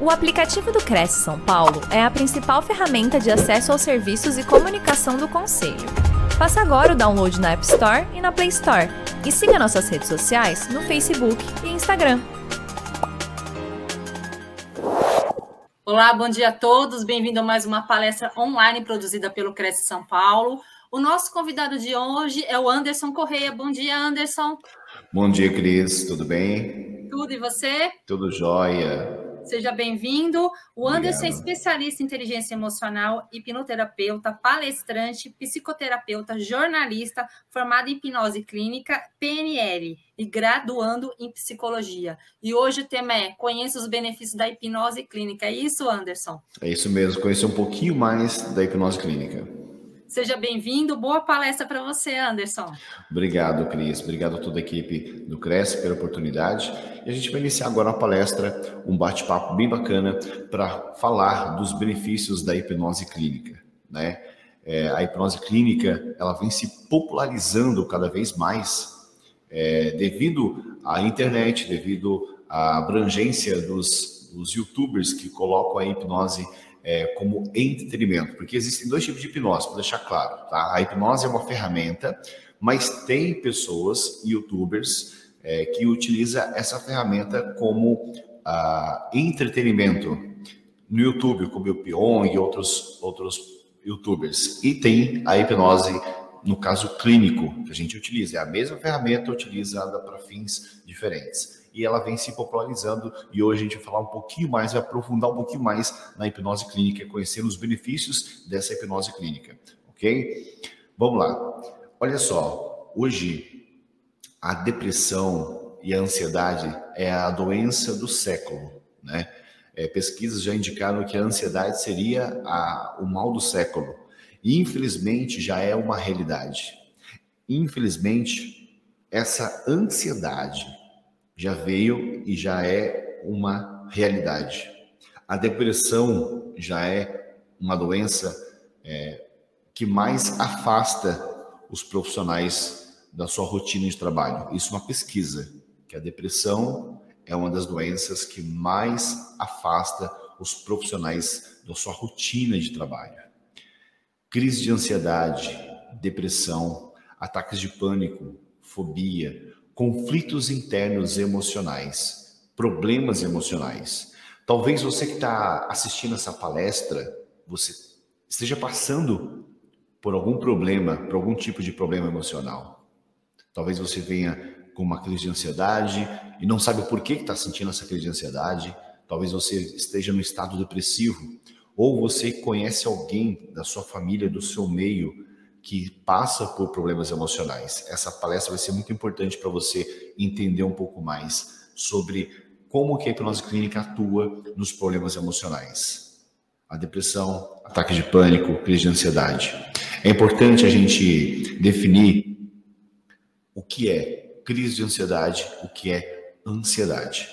O aplicativo do Cresce São Paulo é a principal ferramenta de acesso aos serviços e comunicação do Conselho. Faça agora o download na App Store e na Play Store. E siga nossas redes sociais no Facebook e Instagram. Olá, bom dia a todos. Bem-vindo a mais uma palestra online produzida pelo Cresce São Paulo. O nosso convidado de hoje é o Anderson Correia. Bom dia, Anderson. Bom dia, Cris. Tudo bem? Tudo e você? Tudo jóia. Seja bem-vindo. O Anderson é especialista em inteligência emocional, hipnoterapeuta, palestrante, psicoterapeuta, jornalista, formado em hipnose clínica, PNL e graduando em psicologia. E hoje o tema é Conheça os benefícios da hipnose clínica. É isso, Anderson? É isso mesmo, conhecer um pouquinho mais da hipnose clínica. Seja bem-vindo. Boa palestra para você, Anderson. Obrigado, Cris. Obrigado a toda a equipe do Cresce pela oportunidade. E a gente vai iniciar agora uma palestra, um bate-papo bem bacana para falar dos benefícios da hipnose clínica, né? É, a hipnose clínica ela vem se popularizando cada vez mais é, devido à internet, devido à abrangência dos, dos YouTubers que colocam a hipnose é, como entretenimento, porque existem dois tipos de hipnose, para deixar claro. Tá? A hipnose é uma ferramenta, mas tem pessoas, youtubers, é, que utilizam essa ferramenta como ah, entretenimento no YouTube, como o Pyong e outros, outros youtubers. E tem a hipnose, no caso clínico, que a gente utiliza. É a mesma ferramenta utilizada para fins diferentes e ela vem se popularizando. E hoje a gente vai falar um pouquinho mais, vai aprofundar um pouquinho mais na hipnose clínica, conhecer os benefícios dessa hipnose clínica, ok? Vamos lá. Olha só, hoje a depressão e a ansiedade é a doença do século, né? É, pesquisas já indicaram que a ansiedade seria a, o mal do século. E infelizmente já é uma realidade. Infelizmente, essa ansiedade já veio e já é uma realidade. A depressão já é uma doença é, que mais afasta os profissionais da sua rotina de trabalho. Isso é uma pesquisa, que a depressão é uma das doenças que mais afasta os profissionais da sua rotina de trabalho. Crise de ansiedade, depressão, ataques de pânico, fobia, conflitos internos emocionais, problemas emocionais. Talvez você que está assistindo essa palestra, você esteja passando por algum problema, por algum tipo de problema emocional. Talvez você venha com uma crise de ansiedade e não sabe porquê que está sentindo essa crise de ansiedade. Talvez você esteja no estado depressivo. Ou você conhece alguém da sua família, do seu meio, que passa por problemas emocionais. Essa palestra vai ser muito importante para você entender um pouco mais sobre como que a hipnose clínica atua nos problemas emocionais. A depressão, ataque de pânico, crise de ansiedade. É importante a gente definir o que é crise de ansiedade, o que é ansiedade,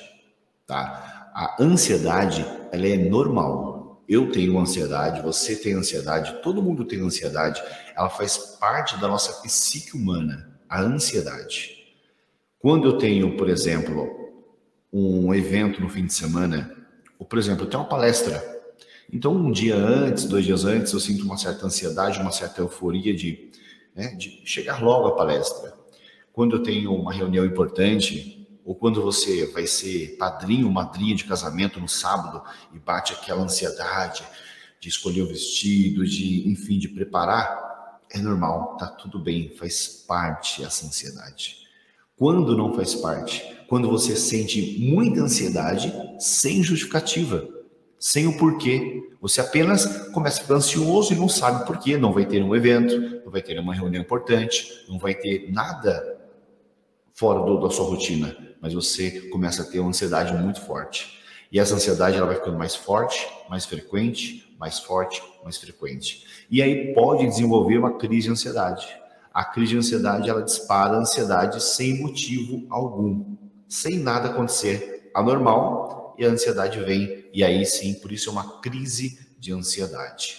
tá? A ansiedade, ela é normal, eu tenho ansiedade, você tem ansiedade, todo mundo tem ansiedade, ela faz parte da nossa psique humana, a ansiedade. Quando eu tenho, por exemplo, um evento no fim de semana, ou por exemplo, eu tenho uma palestra, então um dia antes, dois dias antes, eu sinto uma certa ansiedade, uma certa euforia de, né, de chegar logo à palestra. Quando eu tenho uma reunião importante, ou quando você vai ser padrinho ou madrinha de casamento no sábado e bate aquela ansiedade de escolher o vestido, de, enfim, de preparar, é normal, tá tudo bem, faz parte essa ansiedade. Quando não faz parte? Quando você sente muita ansiedade sem justificativa, sem o porquê. Você apenas começa a ficar ansioso e não sabe porquê. Não vai ter um evento, não vai ter uma reunião importante, não vai ter nada fora do, da sua rotina mas você começa a ter uma ansiedade muito forte. E essa ansiedade ela vai ficando mais forte, mais frequente, mais forte, mais frequente. E aí pode desenvolver uma crise de ansiedade. A crise de ansiedade ela dispara a ansiedade sem motivo algum, sem nada acontecer anormal, e a ansiedade vem, e aí sim, por isso é uma crise de ansiedade.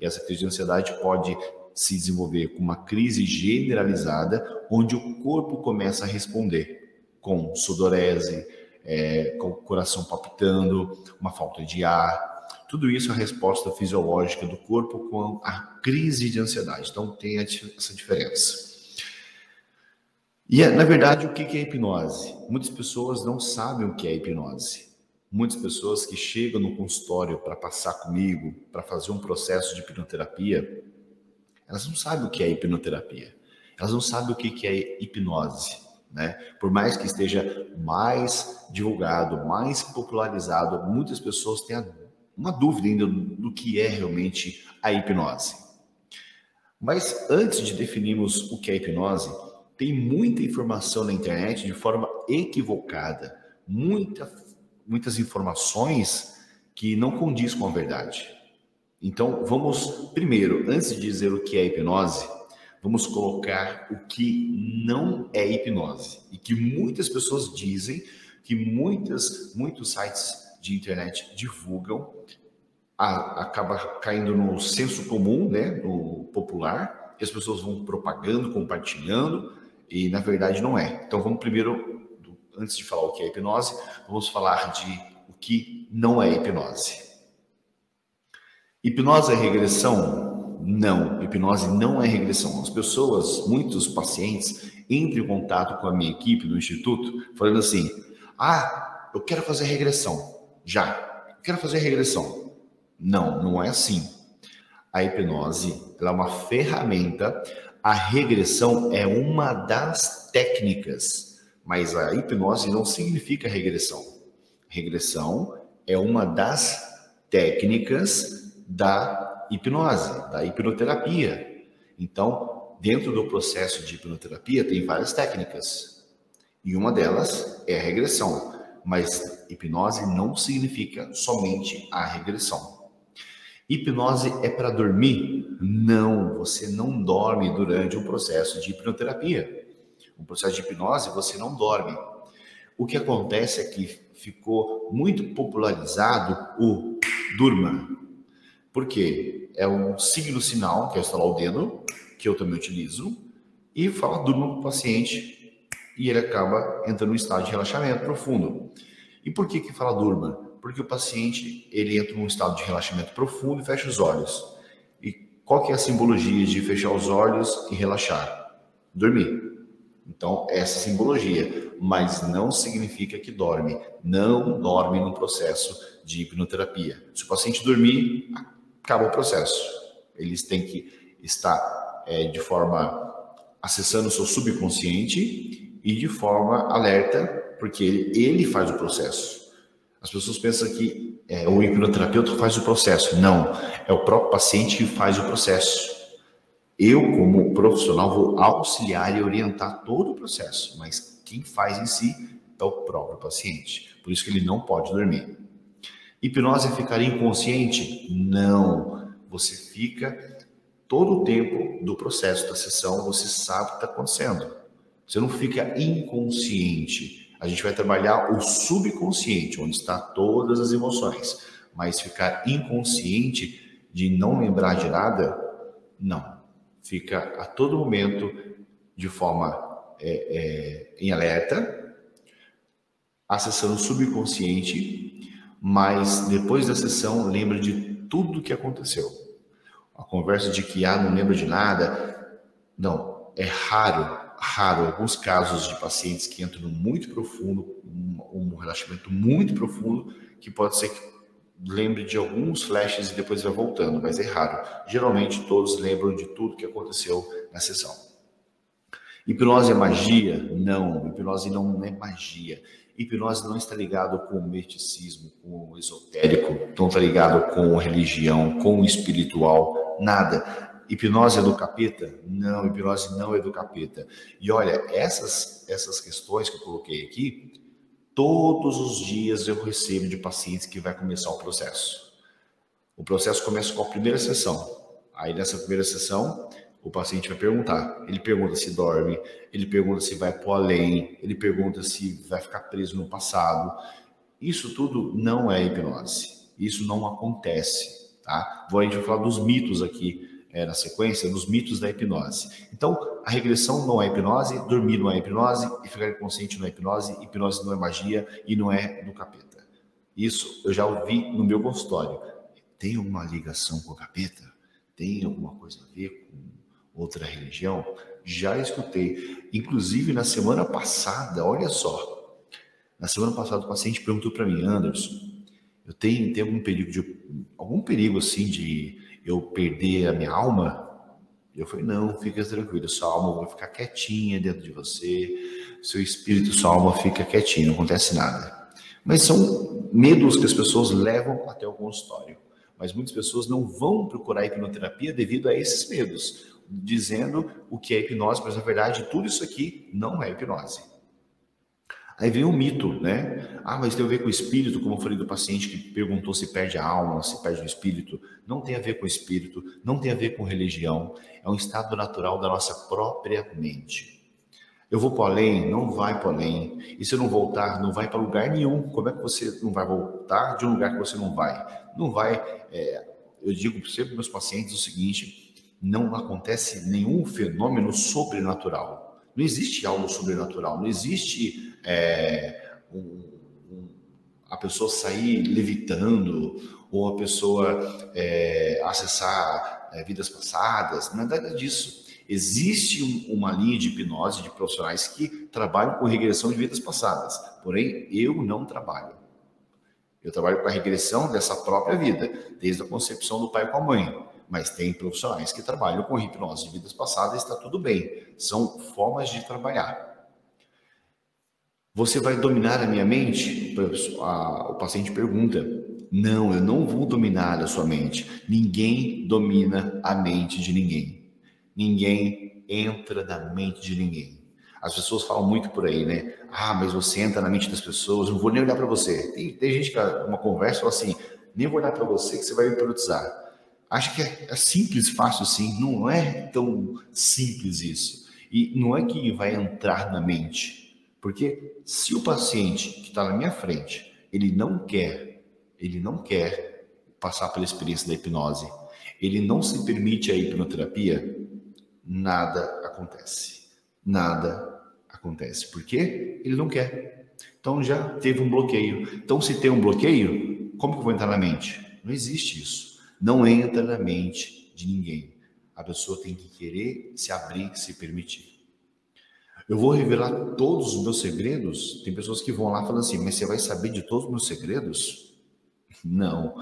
E essa crise de ansiedade pode se desenvolver com uma crise generalizada, onde o corpo começa a responder com sudorese, é, com o coração palpitando, uma falta de ar. Tudo isso é a resposta fisiológica do corpo com a crise de ansiedade. Então tem essa diferença. E na verdade, o que é hipnose? Muitas pessoas não sabem o que é hipnose. Muitas pessoas que chegam no consultório para passar comigo, para fazer um processo de hipnoterapia, elas não sabem o que é hipnoterapia. Elas não sabem o que é hipnose. Né? Por mais que esteja mais divulgado, mais popularizado, muitas pessoas têm uma dúvida ainda do que é realmente a hipnose. Mas antes de definirmos o que é hipnose, tem muita informação na internet de forma equivocada, muita, muitas informações que não condiz com a verdade. Então, vamos primeiro, antes de dizer o que é hipnose, vamos colocar o que não é hipnose e que muitas pessoas dizem, que muitas, muitos sites de internet divulgam, a, acaba caindo no senso comum, né, no popular, e as pessoas vão propagando, compartilhando, e na verdade não é. Então vamos primeiro, antes de falar o que é hipnose, vamos falar de o que não é hipnose. Hipnose é regressão? Não, hipnose não é regressão. As pessoas, muitos pacientes, entram em contato com a minha equipe do instituto, falando assim: ah, eu quero fazer regressão. Já, eu quero fazer regressão. Não, não é assim. A hipnose é uma ferramenta, a regressão é uma das técnicas, mas a hipnose não significa regressão. Regressão é uma das técnicas da hipnose, da hipnoterapia. Então, dentro do processo de hipnoterapia tem várias técnicas. E uma delas é a regressão, mas hipnose não significa somente a regressão. Hipnose é para dormir? Não, você não dorme durante o processo de hipnoterapia. O processo de hipnose você não dorme. O que acontece é que ficou muito popularizado o durma. Por quê? é um signo sinal, que é estalar o dedo, que eu também utilizo, e fala durma para o paciente e ele acaba entrando em estado de relaxamento profundo. E por que que fala durma? Porque o paciente ele entra num estado de relaxamento profundo e fecha os olhos. E qual que é a simbologia de fechar os olhos e relaxar? Dormir. Então, essa simbologia, mas não significa que dorme. Não dorme no processo de hipnoterapia. Se o paciente dormir, acaba o processo. Eles têm que estar é, de forma acessando o seu subconsciente e de forma alerta, porque ele, ele faz o processo. As pessoas pensam que é, o hipnoterapeuta faz o processo. Não, é o próprio paciente que faz o processo. Eu, como profissional, vou auxiliar e orientar todo o processo, mas quem faz em si é o próprio paciente. Por isso que ele não pode dormir. Hipnose é ficar inconsciente? Não. Você fica todo o tempo do processo da sessão, você sabe o que está acontecendo. Você não fica inconsciente. A gente vai trabalhar o subconsciente, onde está todas as emoções. Mas ficar inconsciente de não lembrar de nada, não. Fica a todo momento de forma é, é, em alerta, acessando o subconsciente mas depois da sessão lembra de tudo o que aconteceu. A conversa de que ah, não lembra de nada, não, é raro, raro alguns casos de pacientes que entram muito profundo, um, um relaxamento muito profundo, que pode ser que lembre de alguns flashes e depois vai voltando, mas é raro. Geralmente todos lembram de tudo que aconteceu na sessão. Hipnose é magia? Não, hipnose não é magia. Hipnose não está ligado com o misticismo, com o esotérico, não está ligado com religião, com o espiritual, nada. Hipnose é do capeta? Não, hipnose não é do capeta. E olha, essas, essas questões que eu coloquei aqui, todos os dias eu recebo de pacientes que vai começar o processo. O processo começa com a primeira sessão. Aí nessa primeira sessão, o paciente vai perguntar. Ele pergunta se dorme, ele pergunta se vai para além, ele pergunta se vai ficar preso no passado. Isso tudo não é hipnose. Isso não acontece, tá? Vou a gente vai falar dos mitos aqui, é, na sequência dos mitos da hipnose. Então, a regressão não é hipnose, dormir não é hipnose, e ficar inconsciente não é hipnose, hipnose não é magia e não é do capeta. Isso eu já ouvi no meu consultório. Tem alguma ligação com o capeta? Tem alguma coisa a ver com outra religião? Já escutei. Inclusive, na semana passada, olha só. Na semana passada, o paciente perguntou para mim, Anderson, eu tenho, tenho algum perigo de algum perigo assim de eu perder a minha alma? Eu falei, não, fica tranquilo, sua alma vai ficar quietinha dentro de você, seu espírito, sua alma fica quietinha, não acontece nada. Mas são medos que as pessoas levam até o consultório. Mas muitas pessoas não vão procurar hipnoterapia devido a esses medos, dizendo o que é hipnose, mas na verdade tudo isso aqui não é hipnose. Aí vem o mito, né? Ah, mas tem a ver com o espírito, como eu falei do paciente que perguntou se perde a alma, se perde o espírito. Não tem a ver com o espírito, não tem a ver com religião. É um estado natural da nossa própria mente. Eu vou para além? Não vai para além. E se eu não voltar, não vai para lugar nenhum. Como é que você não vai voltar de um lugar que você não vai? Não vai. É, eu digo sempre para meus pacientes o seguinte: não acontece nenhum fenômeno sobrenatural. Não existe algo sobrenatural, não existe é, um, um, a pessoa sair levitando ou a pessoa é, acessar é, vidas passadas, nada disso. Existe uma linha de hipnose de profissionais que trabalham com regressão de vidas passadas, porém eu não trabalho. Eu trabalho com a regressão dessa própria vida, desde a concepção do pai com a mãe mas tem profissionais que trabalham com hipnose de vidas passadas, está tudo bem. São formas de trabalhar. Você vai dominar a minha mente? o paciente pergunta. Não, eu não vou dominar a sua mente. Ninguém domina a mente de ninguém. Ninguém entra na mente de ninguém. As pessoas falam muito por aí, né? Ah, mas você entra na mente das pessoas, não vou nem olhar para você. Tem, tem gente que uma conversa fala assim, nem vou olhar para você que você vai me hipnotizar. Acho que é, é simples, fácil sim. Não é tão simples isso. E não é que vai entrar na mente. Porque se o paciente que está na minha frente, ele não quer, ele não quer passar pela experiência da hipnose, ele não se permite a hipnoterapia, nada acontece. Nada acontece. Por quê? Ele não quer. Então já teve um bloqueio. Então, se tem um bloqueio, como que eu vou entrar na mente? Não existe isso não entra na mente de ninguém. A pessoa tem que querer se abrir, se permitir. Eu vou revelar todos os meus segredos. Tem pessoas que vão lá falando assim, mas você vai saber de todos os meus segredos? Não,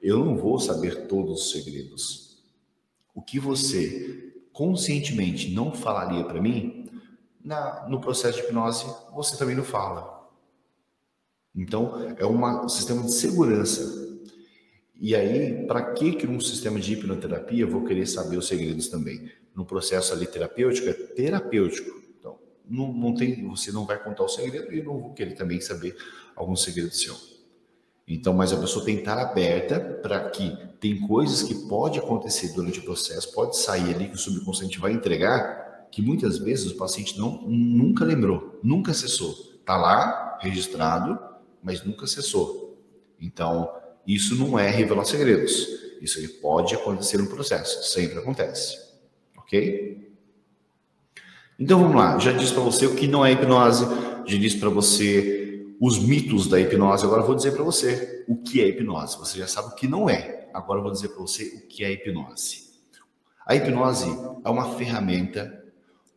eu não vou saber todos os segredos. O que você conscientemente não falaria para mim, na, no processo de hipnose, você também não fala. Então, é um sistema de segurança e aí, para que que sistema de hipnoterapia eu vou querer saber os segredos também? No processo ali terapêutico, é terapêutico. Então, não, não tem, você não vai contar o segredo e eu não vou querer também saber algum segredo seu. Então, mas a pessoa tem que estar aberta para que tem coisas que pode acontecer durante o processo, pode sair ali que o subconsciente vai entregar, que muitas vezes o paciente não nunca lembrou, nunca acessou. Está lá registrado, mas nunca acessou. Então, isso não é revelar segredos. Isso pode acontecer no processo, sempre acontece. Ok? Então vamos lá. Já disse para você o que não é hipnose, já disse para você os mitos da hipnose. Agora vou dizer para você o que é hipnose. Você já sabe o que não é. Agora vou dizer para você o que é hipnose. A hipnose é uma ferramenta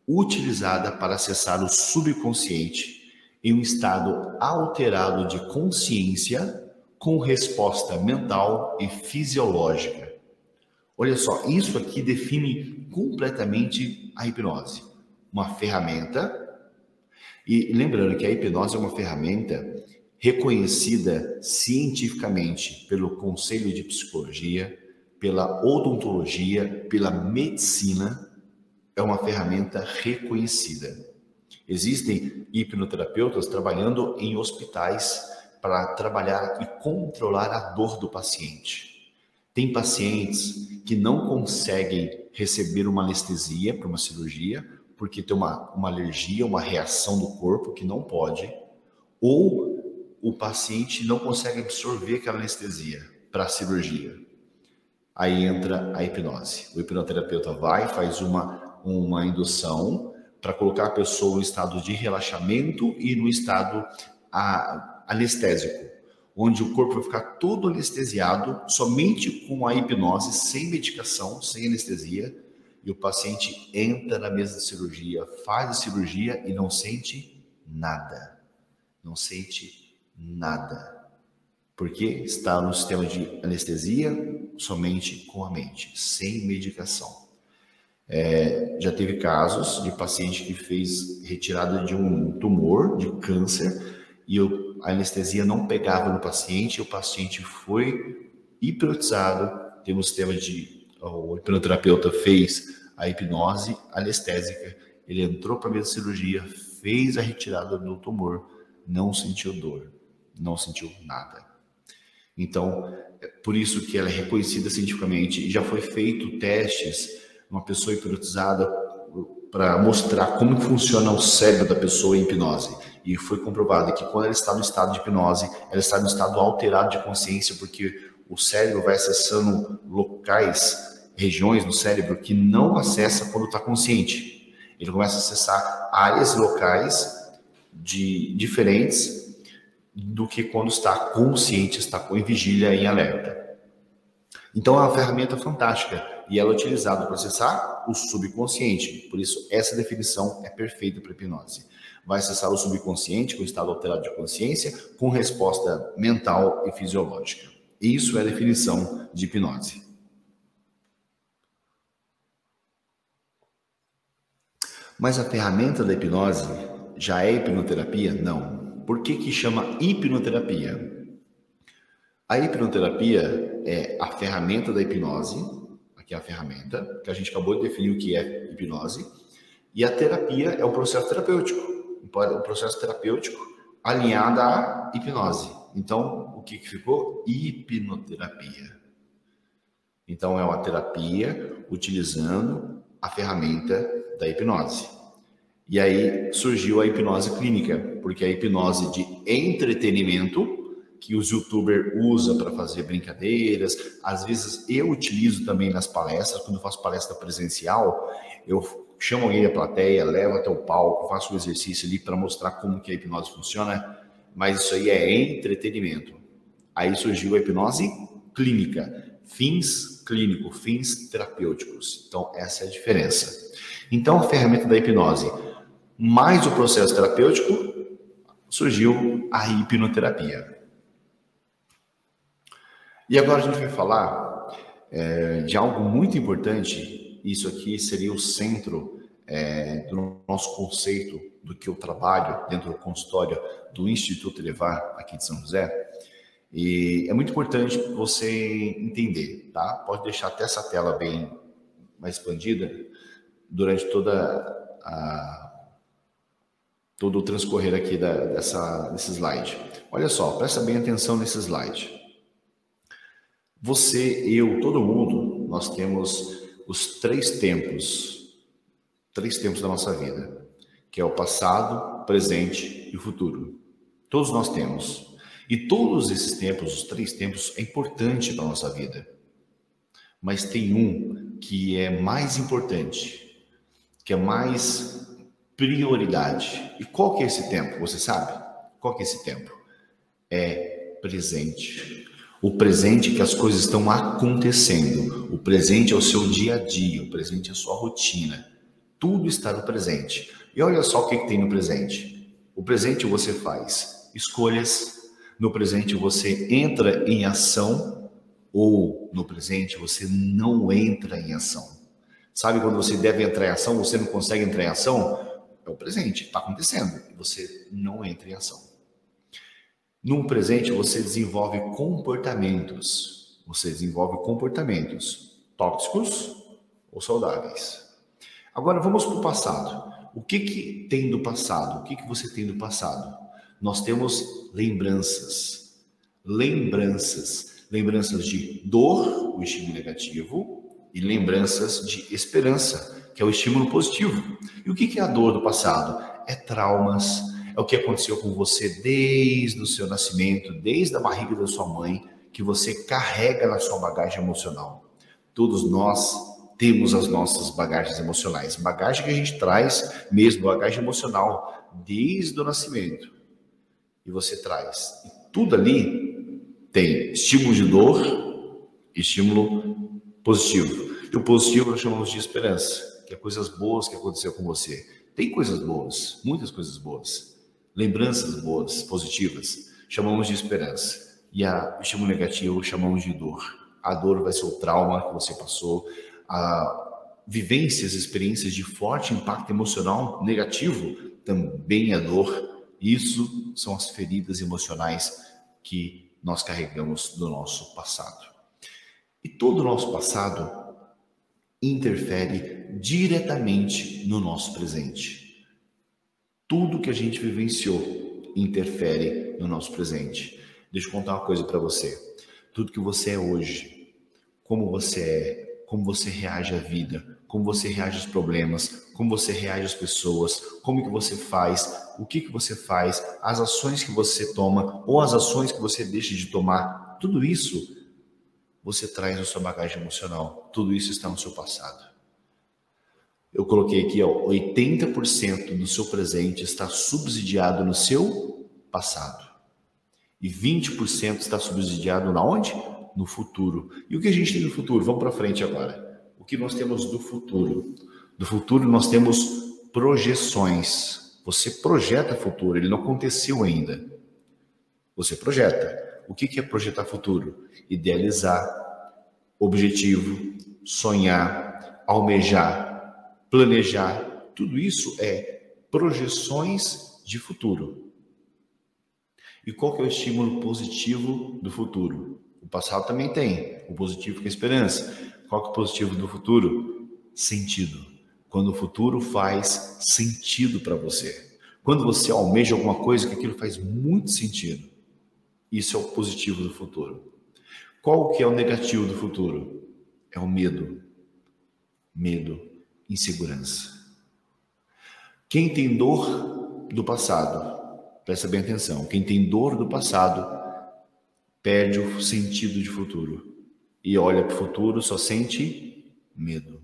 utilizada para acessar o subconsciente em um estado alterado de consciência com resposta mental e fisiológica. Olha só, isso aqui define completamente a hipnose. Uma ferramenta, e lembrando que a hipnose é uma ferramenta reconhecida cientificamente pelo Conselho de Psicologia, pela odontologia, pela medicina, é uma ferramenta reconhecida. Existem hipnoterapeutas trabalhando em hospitais para trabalhar e controlar a dor do paciente. Tem pacientes que não conseguem receber uma anestesia para uma cirurgia, porque tem uma, uma alergia, uma reação do corpo que não pode, ou o paciente não consegue absorver aquela anestesia para a cirurgia. Aí entra a hipnose. O hipnoterapeuta vai, faz uma, uma indução para colocar a pessoa no estado de relaxamento e no estado a, anestésico, onde o corpo vai ficar todo anestesiado, somente com a hipnose, sem medicação, sem anestesia, e o paciente entra na mesa de cirurgia, faz a cirurgia e não sente nada. Não sente nada. Porque está no sistema de anestesia somente com a mente, sem medicação. É, já teve casos de paciente que fez retirada de um tumor, de câncer, e a anestesia não pegava no paciente, o paciente foi hipnotizado, tem um sistema de. O hipnoterapeuta fez a hipnose anestésica, ele entrou para a de cirurgia, fez a retirada do tumor, não sentiu dor, não sentiu nada. Então, é por isso que ela é reconhecida cientificamente e já foi feito testes, uma pessoa hipnotizada para mostrar como funciona o cérebro da pessoa em hipnose. E foi comprovado que quando ela está no estado de hipnose, ela está no estado alterado de consciência, porque o cérebro vai acessando locais, regiões no cérebro que não acessa quando está consciente. Ele começa a acessar áreas locais de diferentes do que quando está consciente, está em vigília, em alerta. Então é uma ferramenta fantástica e ela é utilizada para acessar o subconsciente. Por isso, essa definição é perfeita para hipnose. Vai acessar o subconsciente com estado alterado de consciência, com resposta mental e fisiológica. Isso é a definição de hipnose. Mas a ferramenta da hipnose já é hipnoterapia? Não. Por que, que chama hipnoterapia? A hipnoterapia é a ferramenta da hipnose, aqui é a ferramenta, que a gente acabou de definir o que é hipnose, e a terapia é o processo terapêutico, o processo terapêutico alinhado à hipnose. Então, o que, que ficou? Hipnoterapia. Então, é uma terapia utilizando a ferramenta da hipnose. E aí surgiu a hipnose clínica, porque a hipnose de entretenimento que os youtubers usam para fazer brincadeiras, às vezes eu utilizo também nas palestras, quando eu faço palestra presencial, eu chamo alguém da plateia, levo até o palco, faço o um exercício ali para mostrar como que a hipnose funciona, mas isso aí é entretenimento. Aí surgiu a hipnose clínica, fins clínicos, fins terapêuticos. Então essa é a diferença. Então a ferramenta da hipnose mais o processo terapêutico, surgiu a hipnoterapia. E agora a gente vai falar é, de algo muito importante. Isso aqui seria o centro é, do nosso conceito do que eu trabalho dentro do consultório do Instituto Elevar aqui de São José. E é muito importante você entender, tá? Pode deixar até essa tela bem mais expandida durante toda a todo o transcorrer aqui da, dessa, desse slide. Olha só, presta bem atenção nesse slide. Você, eu, todo mundo, nós temos os três tempos, três tempos da nossa vida, que é o passado, presente e o futuro. Todos nós temos. E todos esses tempos, os três tempos, é importante para a nossa vida. Mas tem um que é mais importante, que é mais prioridade. E qual que é esse tempo? Você sabe? Qual que é esse tempo? É presente. O presente que as coisas estão acontecendo. O presente é o seu dia a dia, o presente é a sua rotina. Tudo está no presente. E olha só o que, que tem no presente. O presente você faz escolhas, no presente você entra em ação ou no presente você não entra em ação. Sabe quando você deve entrar em ação, você não consegue entrar em ação? É o presente, está acontecendo você não entra em ação. No presente, você desenvolve comportamentos. Você desenvolve comportamentos tóxicos ou saudáveis. Agora vamos para o passado. O que, que tem do passado? O que, que você tem do passado? Nós temos lembranças. Lembranças. Lembranças de dor, o estímulo negativo, e lembranças de esperança, que é o estímulo positivo. E o que é a dor do passado? É traumas, é o que aconteceu com você desde o seu nascimento, desde a barriga da sua mãe, que você carrega na sua bagagem emocional. Todos nós temos as nossas bagagens emocionais. Bagagem que a gente traz mesmo, bagagem emocional, desde o nascimento. E você traz. E tudo ali tem estímulo de dor, estímulo positivo. E o positivo nós chamamos de esperança, que é coisas boas que aconteceu com você. Tem coisas boas, muitas coisas boas, lembranças boas, positivas, chamamos de esperança. E a, estímulo negativo chamamos de dor. A dor vai ser o trauma que você passou, a vivências, experiências de forte impacto emocional negativo também é dor. Isso são as feridas emocionais que nós carregamos do nosso passado. E todo o nosso passado interfere diretamente no nosso presente. Tudo que a gente vivenciou interfere no nosso presente. Deixa eu contar uma coisa para você. Tudo que você é hoje, como você é, como você reage à vida, como você reage aos problemas, como você reage às pessoas, como que você faz, o que que você faz, as ações que você toma ou as ações que você deixa de tomar, tudo isso você traz na sua bagagem emocional. Tudo isso está no seu passado. Eu coloquei aqui, ó, 80% do seu presente está subsidiado no seu passado. E 20% está subsidiado na onde? no futuro. E o que a gente tem no futuro? Vamos para frente agora. O que nós temos do futuro? Do futuro nós temos projeções. Você projeta futuro, ele não aconteceu ainda. Você projeta. O que é projetar futuro? Idealizar, objetivo, sonhar, almejar, planejar. Tudo isso é projeções de futuro. E qual que é o estímulo positivo do futuro? O passado também tem. O positivo que é esperança. Qual que é o positivo do futuro? Sentido. Quando o futuro faz sentido para você. Quando você almeja alguma coisa que aquilo faz muito sentido. Isso é o positivo do futuro. Qual que é o negativo do futuro? É o medo. Medo, insegurança. Quem tem dor do passado, presta bem atenção, quem tem dor do passado perde o sentido de futuro e olha para o futuro só sente medo.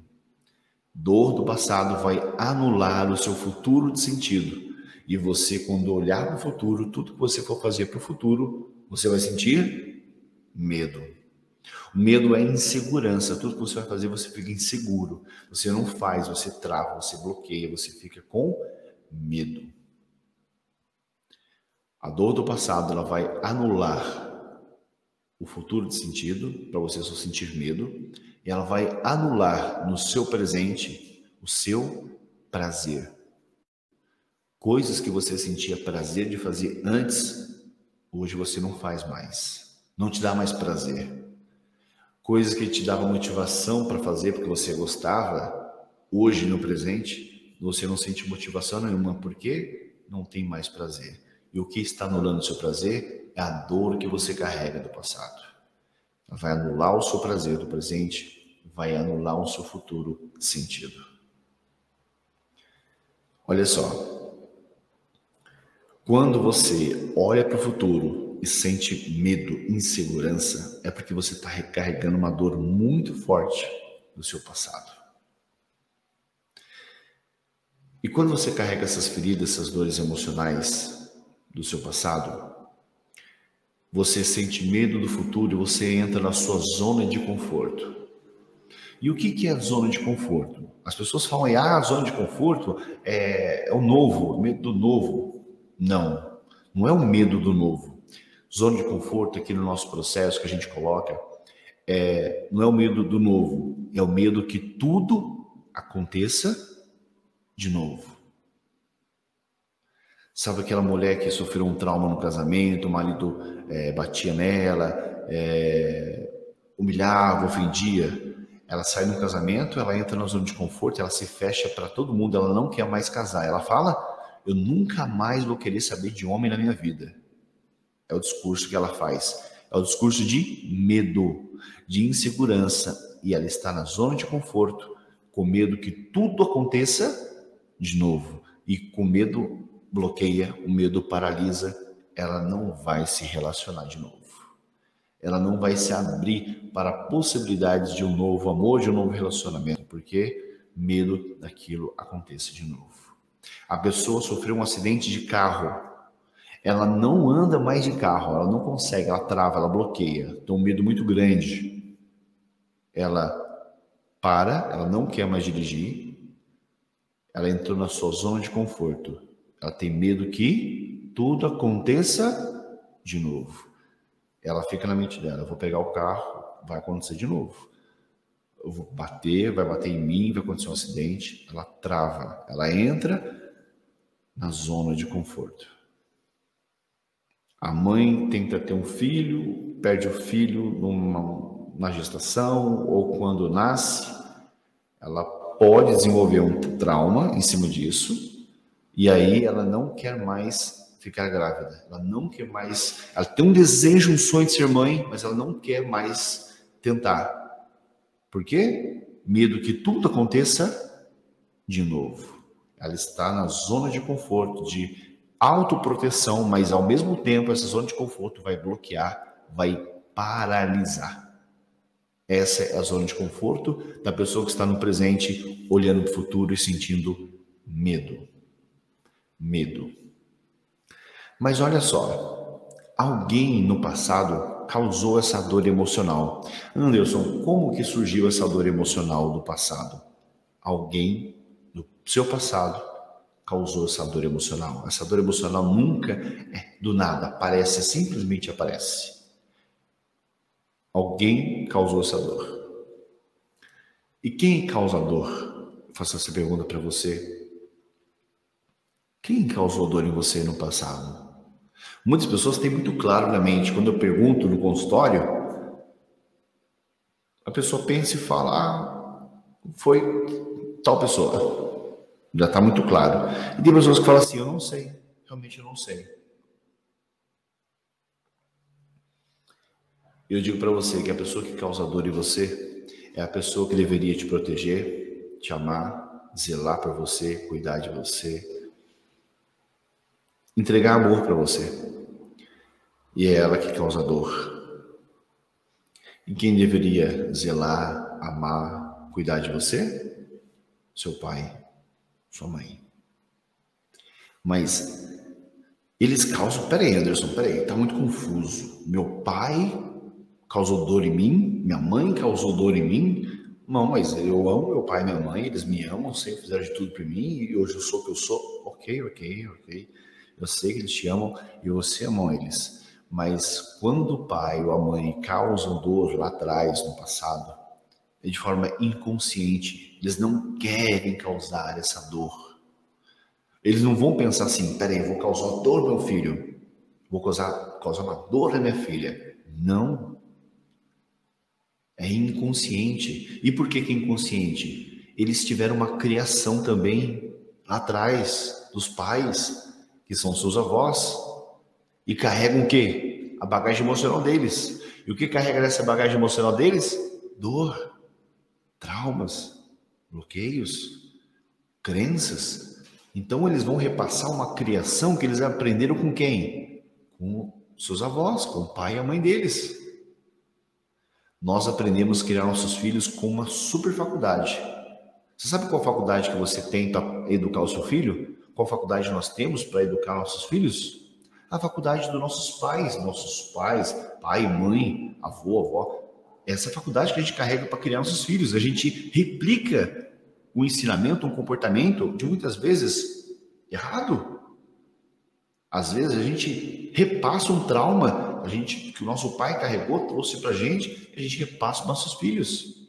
Dor do passado vai anular o seu futuro de sentido. E você, quando olhar para o futuro, tudo que você for fazer para o futuro, você vai sentir medo. O medo é insegurança. Tudo que você vai fazer, você fica inseguro. Você não faz, você trava, você bloqueia, você fica com medo. A dor do passado ela vai anular o futuro de sentido, para você só sentir medo, e ela vai anular no seu presente o seu prazer. Coisas que você sentia prazer de fazer antes, hoje você não faz mais. Não te dá mais prazer. Coisas que te davam motivação para fazer porque você gostava, hoje no presente, você não sente motivação nenhuma porque não tem mais prazer. E o que está anulando o seu prazer é a dor que você carrega do passado. Vai anular o seu prazer do presente, vai anular o seu futuro sentido. Olha só. Quando você olha para o futuro e sente medo, insegurança, é porque você está recarregando uma dor muito forte do seu passado. E quando você carrega essas feridas, essas dores emocionais do seu passado, você sente medo do futuro e você entra na sua zona de conforto. E o que é a zona de conforto? As pessoas falam, ah, a zona de conforto é, é o novo, medo do novo. Não, não é o medo do novo. Zona de conforto aqui no nosso processo que a gente coloca, é, não é o medo do novo, é o medo que tudo aconteça de novo. Sabe aquela mulher que sofreu um trauma no casamento, o marido é, batia nela, é, humilhava, ofendia. Ela sai no casamento, ela entra na zona de conforto, ela se fecha para todo mundo, ela não quer mais casar. Ela fala: Eu nunca mais vou querer saber de homem na minha vida. É o discurso que ela faz. É o discurso de medo, de insegurança. E ela está na zona de conforto, com medo que tudo aconteça de novo. E com medo bloqueia, o medo paralisa, ela não vai se relacionar de novo. Ela não vai se abrir para possibilidades de um novo amor, de um novo relacionamento, porque medo daquilo aconteça de novo. A pessoa sofreu um acidente de carro, ela não anda mais de carro, ela não consegue, ela trava, ela bloqueia, tem um medo muito grande. Ela para, ela não quer mais dirigir, ela entrou na sua zona de conforto. Ela tem medo que tudo aconteça de novo. Ela fica na mente dela: eu vou pegar o carro, vai acontecer de novo. Eu vou bater, vai bater em mim, vai acontecer um acidente. Ela trava, ela entra na zona de conforto. A mãe tenta ter um filho, perde o filho numa, na gestação ou quando nasce, ela pode desenvolver um trauma em cima disso, e aí ela não quer mais ficar grávida. Ela não quer mais. Ela tem um desejo, um sonho de ser mãe, mas ela não quer mais tentar. Por quê? Medo que tudo aconteça de novo. Ela está na zona de conforto, de autoproteção, mas ao mesmo tempo essa zona de conforto vai bloquear, vai paralisar. Essa é a zona de conforto da pessoa que está no presente, olhando para o futuro e sentindo medo. Medo. Mas olha só, alguém no passado causou essa dor emocional. Anderson, como que surgiu essa dor emocional do passado? Alguém do seu passado causou essa dor emocional. Essa dor emocional nunca é do nada, aparece, simplesmente aparece. Alguém causou essa dor. E quem causa a dor? faço essa pergunta para você. Quem causou dor em você no passado? Muitas pessoas têm muito claro na mente, quando eu pergunto no consultório, a pessoa pensa e fala: ah, foi tal pessoa já está muito claro. E tem pessoas que falam assim: eu não sei, realmente eu não sei. Eu digo para você que a pessoa que causa dor em você é a pessoa que deveria te proteger, te amar, zelar por você, cuidar de você, entregar amor para você. E é ela que causa dor. E quem deveria zelar, amar, cuidar de você? Seu pai sua mãe. Mas eles causam. Peraí, Anderson, peraí, tá muito confuso. Meu pai causou dor em mim, minha mãe causou dor em mim. Não, mas eu amo meu pai e minha mãe, eles me amam, sempre fizeram de tudo por mim e hoje eu sou o que eu sou. Ok, ok, ok. Eu sei que eles te amam e você ama eles. Mas quando o pai ou a mãe causam dor lá atrás, no passado, é de forma inconsciente. Eles não querem causar essa dor. Eles não vão pensar assim: peraí, vou causar dor ao meu filho, vou causar, causar uma dor na minha filha. Não. É inconsciente. E por que, que é inconsciente? Eles tiveram uma criação também lá atrás dos pais, que são seus avós, e carregam o quê? A bagagem emocional deles. E o que carrega essa bagagem emocional deles? Dor traumas, bloqueios, crenças. Então eles vão repassar uma criação que eles aprenderam com quem? Com seus avós, com o pai e a mãe deles. Nós aprendemos a criar nossos filhos com uma super faculdade. Você sabe qual faculdade que você tem para educar o seu filho? Qual faculdade nós temos para educar nossos filhos? A faculdade dos nossos pais, nossos pais, pai, mãe, avô, avó, essa faculdade que a gente carrega para criar nossos filhos. A gente replica o ensinamento, um comportamento de muitas vezes errado. Às vezes a gente repassa um trauma a gente, que o nosso pai carregou, trouxe para a gente, a gente repassa para nossos filhos.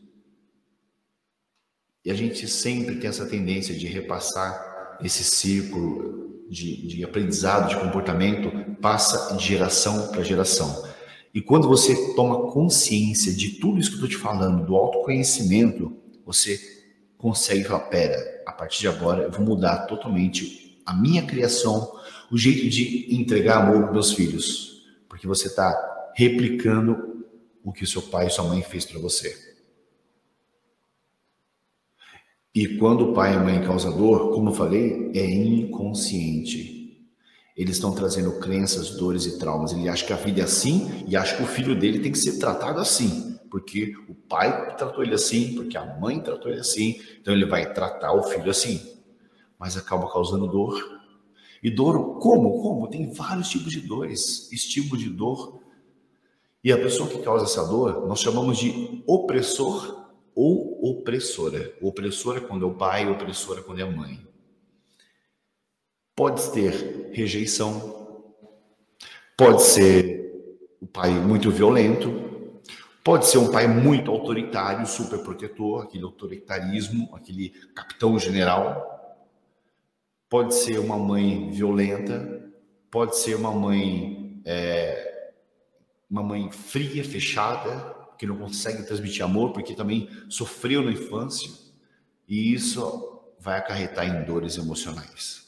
E a gente sempre tem essa tendência de repassar esse círculo de, de aprendizado, de comportamento, passa de geração para geração. E quando você toma consciência de tudo isso que eu estou te falando, do autoconhecimento, você consegue falar: pera, a partir de agora eu vou mudar totalmente a minha criação, o jeito de entregar amor para meus filhos, porque você está replicando o que seu pai e sua mãe fez para você. E quando o pai e a mãe causam dor, como eu falei, é inconsciente. Eles estão trazendo crenças, dores e traumas. Ele acha que a vida é assim e acha que o filho dele tem que ser tratado assim. Porque o pai tratou ele assim, porque a mãe tratou ele assim, então ele vai tratar o filho assim. Mas acaba causando dor. E dor, como? Como? Tem vários tipos de dores, estímulo de dor. E a pessoa que causa essa dor, nós chamamos de opressor ou opressora. O opressor é quando é o pai, opressora é quando é a mãe. Pode ter rejeição, pode ser o pai muito violento, pode ser um pai muito autoritário, super protetor, aquele autoritarismo, aquele capitão general. Pode ser uma mãe violenta, pode ser uma mãe é, uma mãe fria, fechada, que não consegue transmitir amor porque também sofreu na infância e isso vai acarretar em dores emocionais.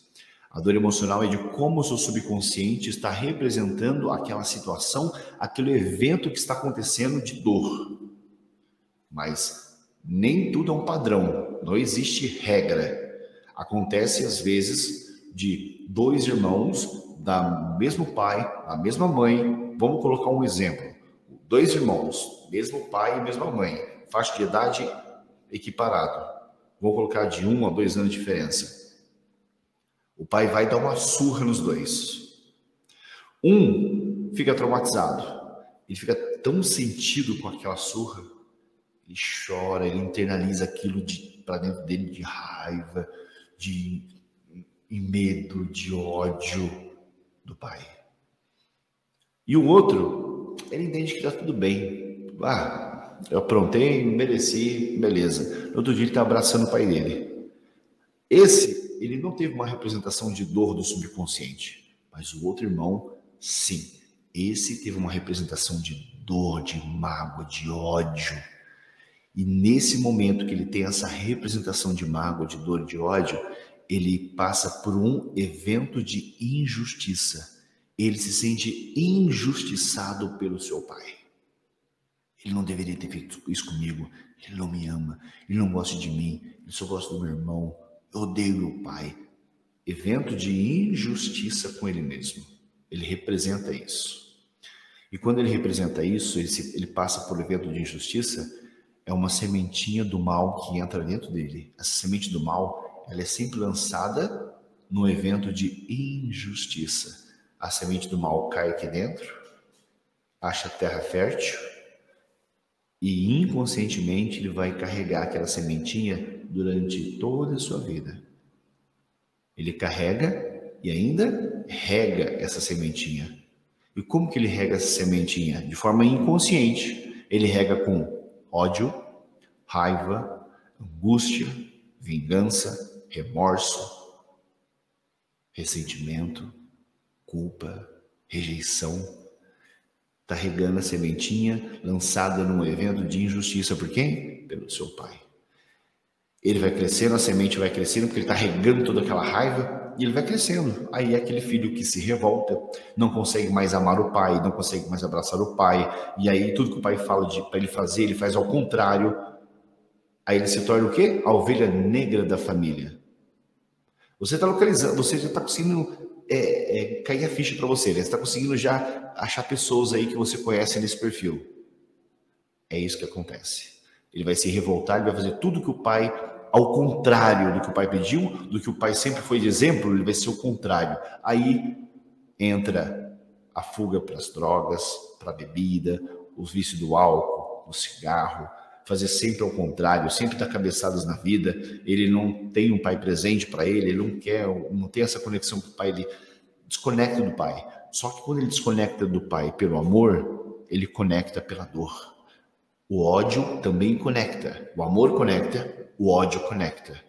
A dor emocional é de como o seu subconsciente está representando aquela situação, aquele evento que está acontecendo de dor. Mas nem tudo é um padrão, não existe regra. Acontece às vezes de dois irmãos da mesmo pai, da mesma mãe. Vamos colocar um exemplo. Dois irmãos, mesmo pai e mesma mãe, faixa de idade equiparado. Vamos colocar de um a dois anos de diferença. O pai vai dar uma surra nos dois. Um fica traumatizado. Ele fica tão sentido com aquela surra. Ele chora, ele internaliza aquilo de, para dentro dele de raiva, de, de medo, de ódio do pai. E o outro, ele entende que está tudo bem. Ah, eu aprontei, mereci, beleza. No outro dia ele está abraçando o pai dele. Esse ele não teve uma representação de dor do subconsciente, mas o outro irmão, sim. Esse teve uma representação de dor, de mágoa, de ódio. E nesse momento que ele tem essa representação de mágoa, de dor, de ódio, ele passa por um evento de injustiça. Ele se sente injustiçado pelo seu pai. Ele não deveria ter feito isso comigo. Ele não me ama. Ele não gosta de mim. Ele só gosta do meu irmão. Odeio meu pai. Evento de injustiça com ele mesmo. Ele representa isso. E quando ele representa isso, ele, se, ele passa por evento de injustiça, é uma sementinha do mal que entra dentro dele. Essa semente do mal, ela é sempre lançada no evento de injustiça. A semente do mal cai aqui dentro, acha terra fértil e inconscientemente ele vai carregar aquela sementinha durante toda a sua vida. Ele carrega e ainda rega essa sementinha. E como que ele rega essa sementinha? De forma inconsciente. Ele rega com ódio, raiva, angústia, vingança, remorso, ressentimento, culpa, rejeição. Está regando a sementinha lançada num evento de injustiça por quem? Pelo seu pai. Ele vai crescendo, a semente vai crescendo, porque ele está regando toda aquela raiva, e ele vai crescendo. Aí é aquele filho que se revolta, não consegue mais amar o pai, não consegue mais abraçar o pai, e aí tudo que o pai fala para ele fazer, ele faz ao contrário. Aí ele se torna o quê? A ovelha negra da família. Você está localizando, você já está conseguindo é, é, cair a ficha para você, né? Você está conseguindo já achar pessoas aí que você conhece nesse perfil. É isso que acontece. Ele vai se revoltar, ele vai fazer tudo que o pai, ao contrário do que o pai pediu, do que o pai sempre foi de exemplo, ele vai ser o contrário. Aí entra a fuga para as drogas, para a bebida, os vícios do álcool, o cigarro, fazer sempre ao contrário, sempre dar cabeçadas na vida. Ele não tem um pai presente para ele, ele não quer, não tem essa conexão com o pai, ele desconecta do pai. Só que quando ele desconecta do pai pelo amor, ele conecta pela dor. O ódio também conecta. O amor conecta, o ódio conecta.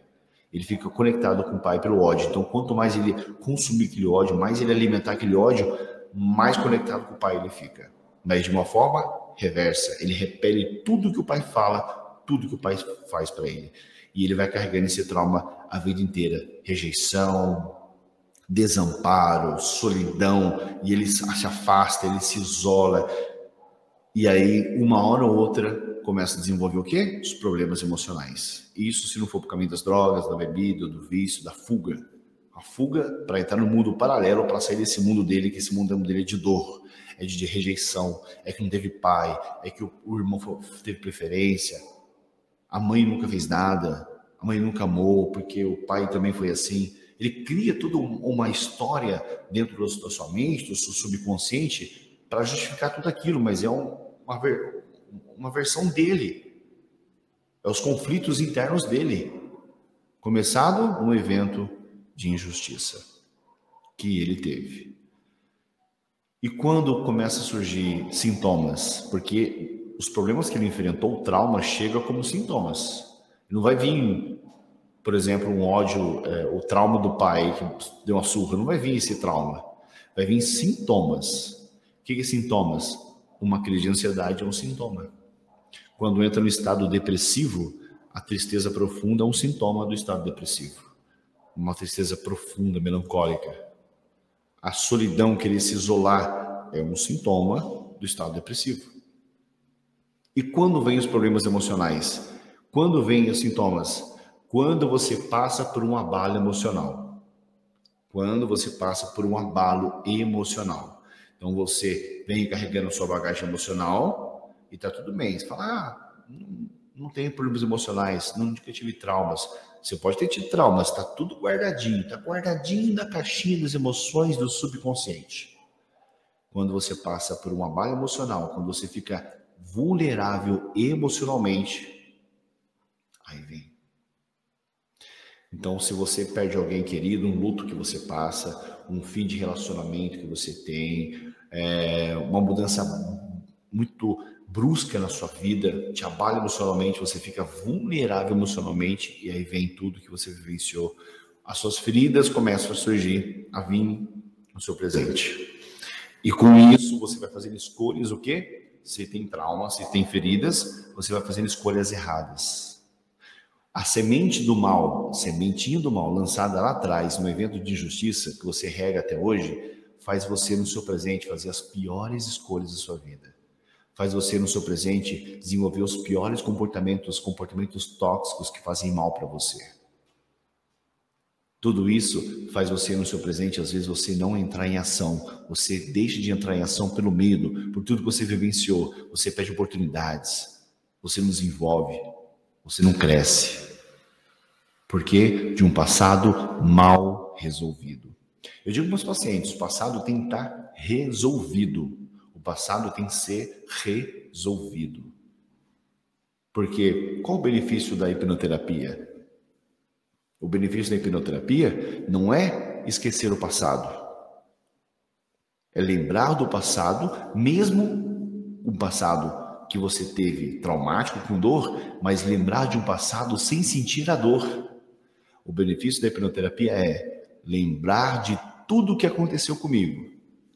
Ele fica conectado com o pai pelo ódio. Então, quanto mais ele consumir aquele ódio, mais ele alimentar aquele ódio, mais conectado com o pai ele fica. Mas de uma forma reversa, ele repele tudo que o pai fala, tudo que o pai faz para ele. E ele vai carregando esse trauma a vida inteira. Rejeição, desamparo, solidão, e ele se afasta, ele se isola, e aí, uma hora ou outra, começa a desenvolver o quê? Os problemas emocionais. Isso se não for por caminho das drogas, da bebida, do vício, da fuga. A fuga para entrar no mundo paralelo, para sair desse mundo dele, que esse mundo dele é de dor, é de, rejeição, é que não teve pai, é que o irmão teve preferência, a mãe nunca fez nada, a mãe nunca amou, porque o pai também foi assim. Ele cria toda uma história dentro da sua mente, do seu subconsciente, para justificar tudo aquilo, mas é um, uma, ver, uma versão dele. É os conflitos internos dele. Começado um evento de injustiça que ele teve. E quando começa a surgir sintomas, porque os problemas que ele enfrentou, o trauma chega como sintomas. Não vai vir, por exemplo, um ódio, é, o trauma do pai que deu uma surra, não vai vir esse trauma. Vai vir sintomas. O que é sintomas? Uma crise de ansiedade é um sintoma. Quando entra no estado depressivo, a tristeza profunda é um sintoma do estado depressivo uma tristeza profunda, melancólica. A solidão, querer se isolar, é um sintoma do estado depressivo. E quando vêm os problemas emocionais? Quando vêm os sintomas? Quando você passa por um abalo emocional. Quando você passa por um abalo emocional. Então você vem carregando sua bagagem emocional e tá tudo bem. Você fala, ah, não, tenho problemas emocionais, nunca tive traumas. Você pode ter tido traumas, está tudo guardadinho, está guardadinho na caixinha das emoções do subconsciente. Quando você passa por um abalo emocional, quando você fica vulnerável emocionalmente, aí vem. Então, se você perde alguém querido, um luto que você passa, um fim de relacionamento que você tem, é, uma mudança muito brusca na sua vida, te abala emocionalmente, você fica vulnerável emocionalmente e aí vem tudo que você vivenciou. As suas feridas começam a surgir, a vir no seu presente. E com isso você vai fazendo escolhas o quê? Se tem trauma, se tem feridas, você vai fazendo escolhas erradas. A semente do mal, sementinha do mal lançada lá atrás no evento de injustiça que você rega até hoje, faz você no seu presente fazer as piores escolhas da sua vida faz você no seu presente desenvolver os piores comportamentos, comportamentos tóxicos que fazem mal para você. Tudo isso faz você no seu presente, às vezes você não entrar em ação, você deixa de entrar em ação pelo medo, por tudo que você vivenciou, você perde oportunidades, você não desenvolve, você não cresce. Porque de um passado mal resolvido. Eu digo para os pacientes, o passado tem que estar resolvido. O passado tem que ser resolvido. Porque qual o benefício da hipnoterapia? O benefício da hipnoterapia não é esquecer o passado. É lembrar do passado, mesmo o passado que você teve traumático, com dor, mas lembrar de um passado sem sentir a dor. O benefício da hipnoterapia é lembrar de tudo o que aconteceu comigo,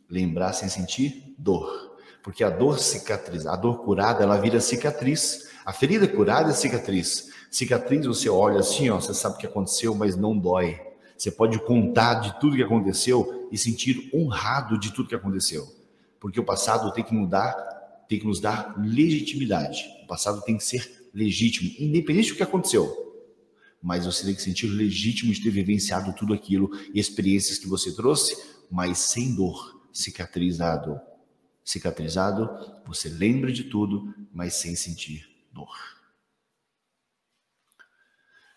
lembrar sem sentir dor. Porque a dor cicatriz, a dor curada, ela vira cicatriz. A ferida curada é cicatriz. Cicatriz você olha assim, ó, você sabe o que aconteceu, mas não dói. Você pode contar de tudo que aconteceu e sentir honrado de tudo que aconteceu. Porque o passado tem que mudar, tem que nos dar legitimidade. O passado tem que ser legítimo, independente do que aconteceu mas você tem que sentir legítimo de ter vivenciado tudo aquilo experiências que você trouxe, mas sem dor, cicatrizado. Cicatrizado, você lembra de tudo, mas sem sentir dor.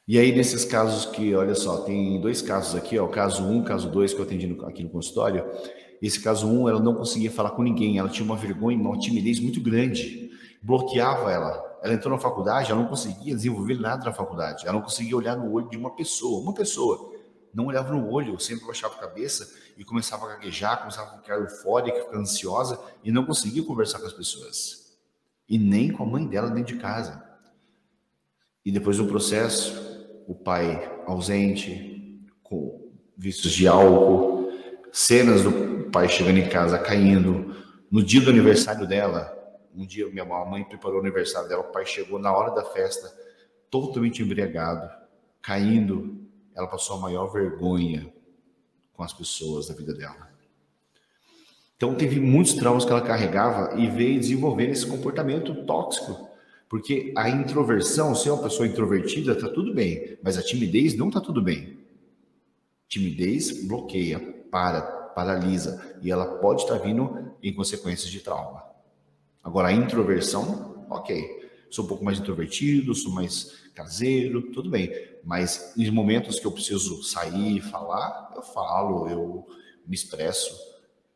E aí, nesses casos que, olha só, tem dois casos aqui, ó, o caso 1, um, caso 2 que eu atendi no, aqui no consultório. Esse caso 1, um, ela não conseguia falar com ninguém, ela tinha uma vergonha, uma timidez muito grande, bloqueava ela. Ela entrou na faculdade, ela não conseguia desenvolver nada na faculdade, ela não conseguia olhar no olho de uma pessoa, uma pessoa não olhava no olho, sempre baixava a cabeça e começava a gaguejar, começava a ficar eufórica, ficar ansiosa e não conseguia conversar com as pessoas. E nem com a mãe dela dentro de casa. E depois do processo, o pai ausente, com vícios de álcool, cenas do pai chegando em casa caindo. No dia do aniversário dela, um dia minha mãe preparou o aniversário dela, o pai chegou na hora da festa, totalmente embriagado, caindo, ela passou a maior vergonha com as pessoas da vida dela. Então teve muitos traumas que ela carregava e veio desenvolvendo esse comportamento tóxico. Porque a introversão, ser uma pessoa introvertida, tá tudo bem, mas a timidez não tá tudo bem. Timidez bloqueia, para, paralisa e ela pode estar vindo em consequências de trauma. Agora, a introversão, ok. Sou um pouco mais introvertido, sou mais caseiro, tudo bem. Mas em momentos que eu preciso sair, falar, eu falo, eu me expresso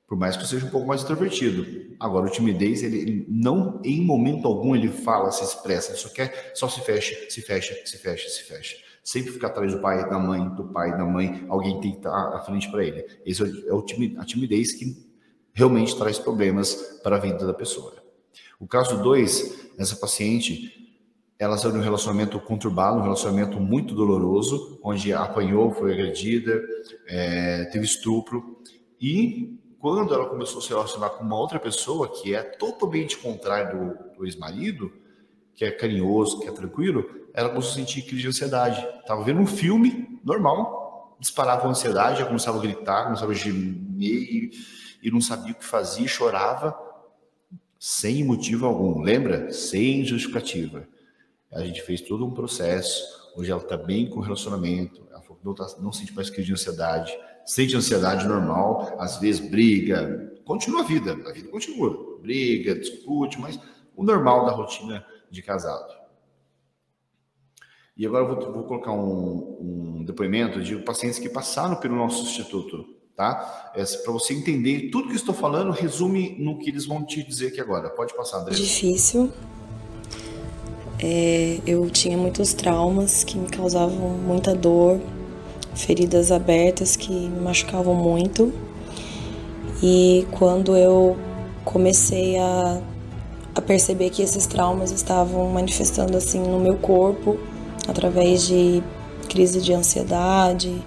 por mais que eu seja um pouco mais introvertido. Agora, o timidez, ele, não, em momento algum, ele fala, se expressa, ele só quer, só se fecha, se fecha, se fecha, se fecha. Sempre fica atrás do pai, da mãe, do pai, da mãe, alguém tem que estar à frente para ele. Esse é, o, é a timidez que realmente traz problemas para a vida da pessoa. O caso 2, essa paciente, ela saiu de um relacionamento conturbado, um relacionamento muito doloroso, onde apanhou, foi agredida, é, teve estupro, e quando ela começou a se relacionar com uma outra pessoa que é totalmente contrária do, do ex-marido, que é carinhoso, que é tranquilo, ela começou a sentir crise de ansiedade. Estava vendo um filme normal, disparava ansiedade, já começava a gritar, começava a gemer e, e não sabia o que fazia, chorava sem motivo algum. Lembra? Sem justificativa. A gente fez todo um processo. Hoje ela está bem com o relacionamento. Ela não, tá, não sente mais crise de ansiedade sente ansiedade normal, às vezes briga, continua a vida, a vida continua, briga, discute, mas o normal da rotina de casado. E agora eu vou, vou colocar um, um, depoimento de pacientes que passaram pelo nosso instituto, tá? É, Para você entender tudo que estou falando, resume no que eles vão te dizer aqui agora. Pode passar, André. Difícil. É, eu tinha muitos traumas que me causavam muita dor, feridas abertas que me machucavam muito. E quando eu comecei a, a perceber que esses traumas estavam manifestando assim no meu corpo, através de crise de ansiedade,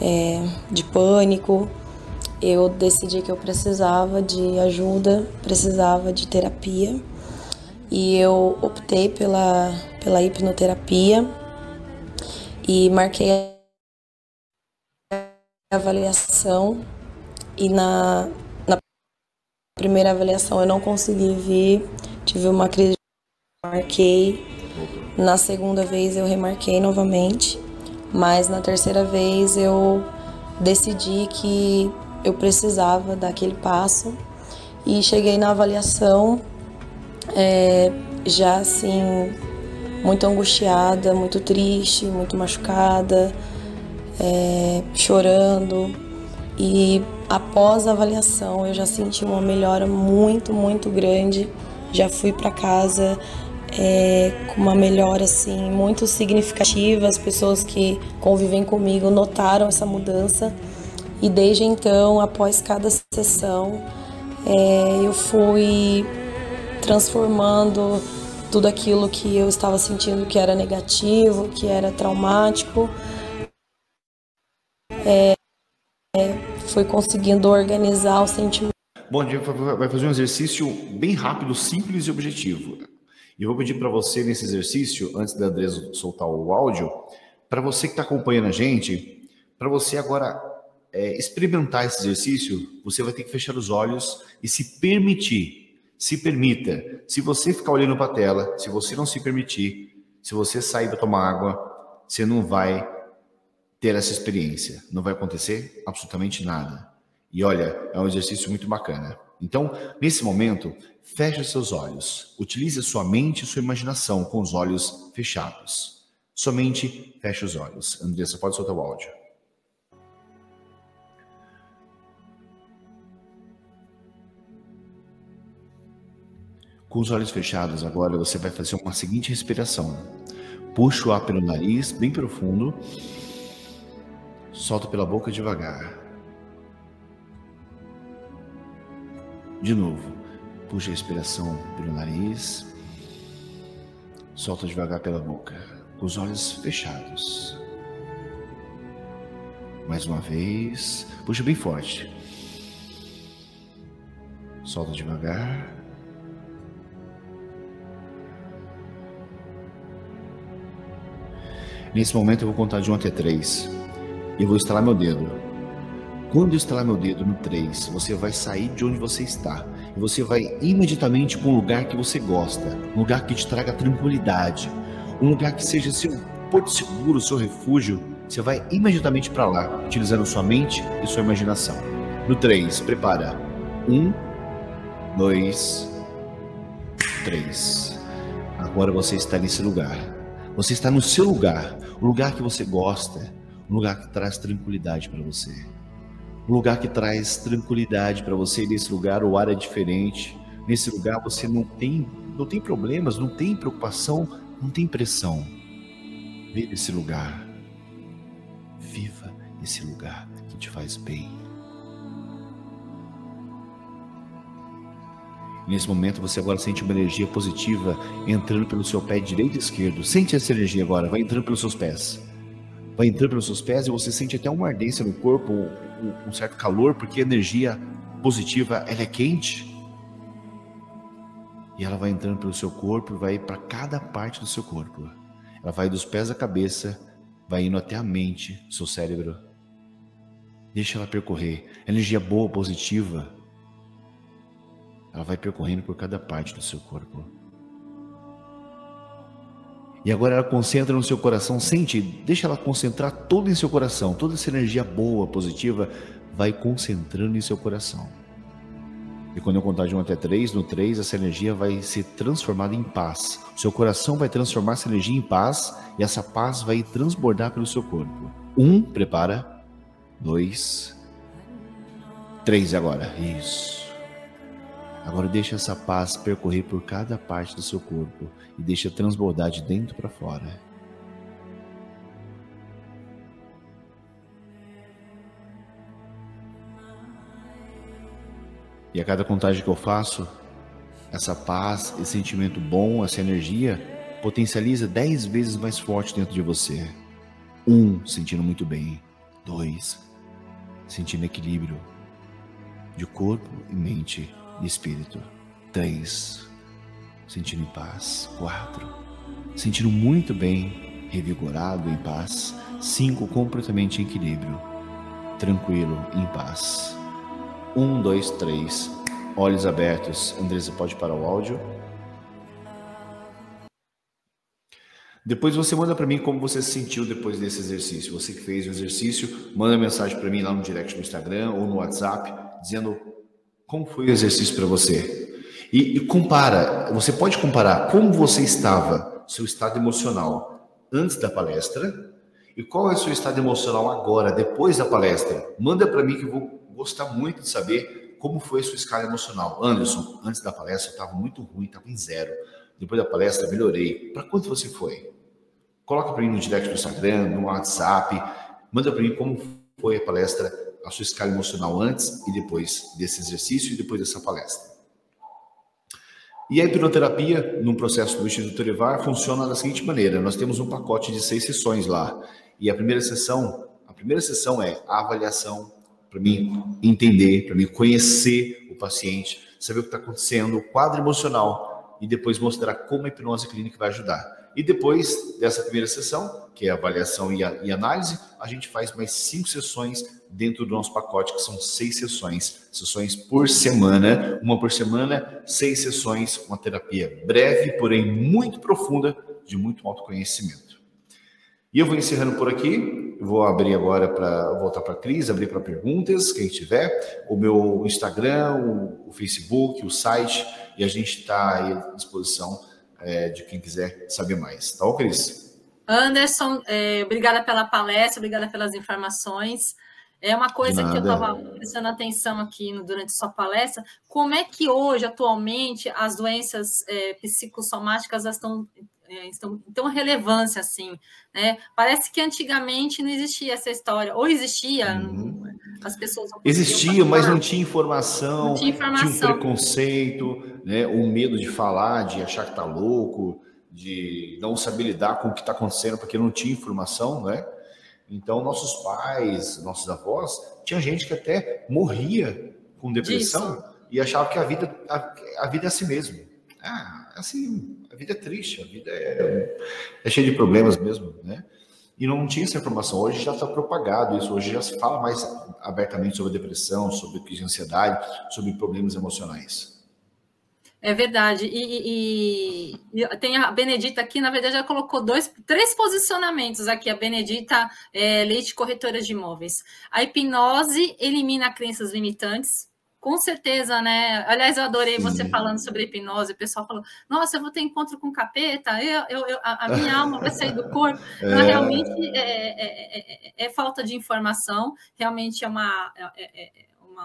é, de pânico, eu decidi que eu precisava de ajuda, precisava de terapia. E eu optei pela, pela hipnoterapia e marquei avaliação e na, na primeira avaliação eu não consegui vir, tive uma crise, marquei. Na segunda vez eu remarquei novamente, mas na terceira vez eu decidi que eu precisava daquele passo e cheguei na avaliação é, já assim muito angustiada, muito triste, muito machucada é, chorando. E após a avaliação eu já senti uma melhora muito, muito grande. Já fui para casa é, com uma melhora assim muito significativa. As pessoas que convivem comigo notaram essa mudança. E desde então, após cada sessão, é, eu fui transformando tudo aquilo que eu estava sentindo que era negativo, que era traumático, é, é, foi conseguindo organizar o sentimento. Bom, a gente vai fazer um exercício bem rápido, simples e objetivo. E vou pedir para você nesse exercício, antes da Andresa soltar o áudio, para você que está acompanhando a gente, para você agora é, experimentar esse exercício, você vai ter que fechar os olhos e se permitir. Se permita. Se você ficar olhando para a tela, se você não se permitir, se você sair para tomar água, você não vai ter essa experiência. Não vai acontecer absolutamente nada. E olha, é um exercício muito bacana. Então, nesse momento, feche seus olhos. Utilize sua mente e sua imaginação com os olhos fechados. Somente feche os olhos. Andressa, pode soltar o áudio. Com os olhos fechados, agora você vai fazer uma seguinte respiração. Puxa o ar pelo nariz, bem profundo. Solta pela boca devagar. De novo, puxa a respiração pelo nariz. Solta devagar pela boca, com os olhos fechados. Mais uma vez, puxa bem forte. Solta devagar. Nesse momento eu vou contar de 1 até 3 e vou instalar meu dedo. Quando eu instalar meu dedo no 3, você vai sair de onde você está e você vai imediatamente para um lugar que você gosta, um lugar que te traga tranquilidade, um lugar que seja seu porto seguro, seu refúgio. Você vai imediatamente para lá, utilizando sua mente e sua imaginação. No 3, prepara. 1, 2, 3. Agora você está nesse lugar. Você está no seu lugar, o lugar que você gosta, um lugar que traz tranquilidade para você. Um lugar que traz tranquilidade para você. Nesse lugar o ar é diferente. Nesse lugar você não tem, não tem problemas, não tem preocupação, não tem pressão. Viva esse lugar. Viva esse lugar que te faz bem. Nesse momento você agora sente uma energia positiva entrando pelo seu pé direito e esquerdo. Sente essa energia agora, vai entrando pelos seus pés. Vai entrando pelos seus pés e você sente até uma ardência no corpo, um, um certo calor, porque a energia positiva ela é quente. E ela vai entrando pelo seu corpo vai para cada parte do seu corpo. Ela vai dos pés à cabeça, vai indo até a mente, seu cérebro. Deixa ela percorrer. Energia boa, positiva ela vai percorrendo por cada parte do seu corpo. E agora ela concentra no seu coração, sente, deixa ela concentrar toda em seu coração, toda essa energia boa, positiva, vai concentrando em seu coração. E quando eu contar de 1 até 3, no 3, essa energia vai ser transformada em paz. O seu coração vai transformar essa energia em paz e essa paz vai transbordar pelo seu corpo. 1, prepara. 2, 3 agora. Isso. Agora deixe essa paz percorrer por cada parte do seu corpo e deixe transbordar de dentro para fora. E a cada contagem que eu faço, essa paz, esse sentimento bom, essa energia potencializa dez vezes mais forte dentro de você. Um, sentindo muito bem. Dois, sentindo equilíbrio de corpo e mente espírito. Três, sentindo em paz. Quatro, sentindo muito bem, revigorado, em paz. Cinco, completamente em equilíbrio, tranquilo, em paz. Um, dois, três, olhos abertos. Andresa, pode parar o áudio. Depois você manda para mim como você se sentiu depois desse exercício. Você que fez o exercício, manda mensagem para mim lá no direct no Instagram ou no WhatsApp, dizendo como foi o exercício para você? E, e, compara, você pode comparar como você estava, seu estado emocional antes da palestra e qual é o seu estado emocional agora, depois da palestra. Manda para mim que eu vou gostar muito de saber como foi a sua escala emocional. Anderson, antes da palestra eu estava muito ruim, estava em zero. Depois da palestra melhorei. Para quanto você foi? Coloca para mim no direct do Instagram, no WhatsApp. Manda para mim como foi a palestra a sua escala emocional antes e depois desse exercício e depois dessa palestra. E a hipnoterapia, no processo do Instituto Erivar, funciona da seguinte maneira: nós temos um pacote de seis sessões lá. E a primeira sessão, a primeira sessão é a avaliação, para mim entender, para mim conhecer o paciente, saber o que está acontecendo, o quadro emocional, e depois mostrar como a hipnose clínica vai ajudar. E depois dessa primeira sessão, que é avaliação e, a, e análise, a gente faz mais cinco sessões dentro do nosso pacote, que são seis sessões, sessões por semana, uma por semana, seis sessões, uma terapia breve, porém muito profunda, de muito autoconhecimento. E eu vou encerrando por aqui, vou abrir agora para voltar para a Cris, abrir para perguntas, quem tiver, o meu Instagram, o, o Facebook, o site, e a gente está à disposição é, de quem quiser saber mais. Tá, Cris? Anderson, é, obrigada pela palestra, obrigada pelas informações. É uma coisa que eu estava prestando atenção aqui no, durante sua palestra. Como é que hoje, atualmente, as doenças é, psicossomáticas estão, é, estão tão relevância assim? Né? Parece que antigamente não existia essa história, ou existia, uhum. as pessoas Existia, mas não tinha informação, não tinha, informação. tinha um preconceito, né? o medo de falar, de achar que está louco, de não saber lidar com o que está acontecendo, porque não tinha informação, né? Então, nossos pais, nossos avós, tinha gente que até morria com depressão Disso. e achava que a vida, a, a, vida é assim mesmo. Ah, assim, a vida é triste, a vida é, é cheia de problemas mesmo, né? E não tinha essa informação. Hoje já está propagado isso, hoje já se fala mais abertamente sobre depressão, sobre crise de ansiedade, sobre problemas emocionais. É verdade. E, e, e, tem a Benedita aqui, na verdade, ela colocou dois, três posicionamentos aqui. A Benedita é, Leite, corretora de imóveis. A hipnose elimina crenças limitantes. Com certeza, né? Aliás, eu adorei Sim. você falando sobre hipnose. O pessoal falou: Nossa, eu vou ter encontro com capeta, eu, eu, eu a, minha alma vai sair do corpo. É. Mas realmente é, é, é, é, falta de informação, realmente é uma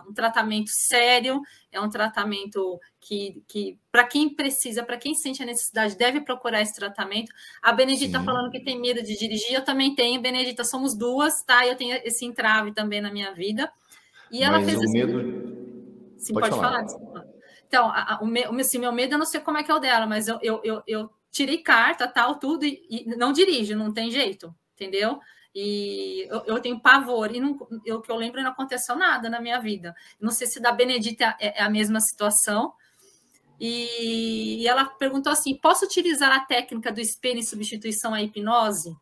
um tratamento sério, é um tratamento que, que para quem precisa, para quem sente a necessidade, deve procurar esse tratamento. A Benedita Sim. falando que tem medo de dirigir, eu também tenho, Benedita, somos duas, tá? Eu tenho esse entrave também na minha vida. E ela Mas fez o medo. Sim, pode, pode falar. falar. Então, a, a, o, meu, assim, meu medo, eu não sei como é que é o dela, mas eu, eu, eu, eu tirei carta, tal, tudo, e, e não dirijo, não tem jeito, entendeu? E eu, eu tenho pavor, e não, eu que eu lembro não aconteceu nada na minha vida. Não sei se da Benedita é, é a mesma situação. E, e ela perguntou assim: posso utilizar a técnica do espelho em substituição à hipnose?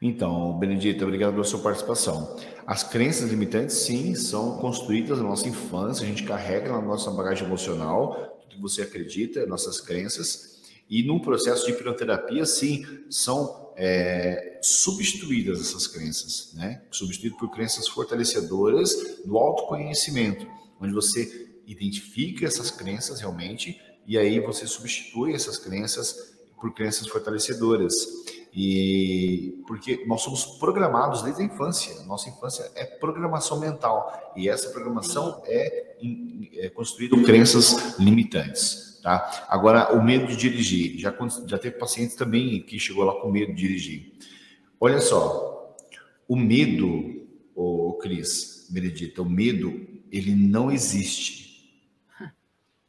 Então, Benedita, obrigado pela sua participação. As crenças limitantes, sim, são construídas na nossa infância, a gente carrega na nossa bagagem emocional, tudo que você acredita, nossas crenças, e num processo de hipnoterapia, sim, são é, substituídas essas crenças, né? Substituído por crenças fortalecedoras do autoconhecimento, onde você identifica essas crenças realmente e aí você substitui essas crenças por crenças fortalecedoras. E porque nós somos programados desde a infância. Nossa infância é programação mental e essa programação é, é construída crenças limitantes. Tá? Agora, o medo de dirigir. Já, já teve pacientes também que chegou lá com medo de dirigir. Olha só, o medo, o Cris, Benedita, o medo, ele não existe.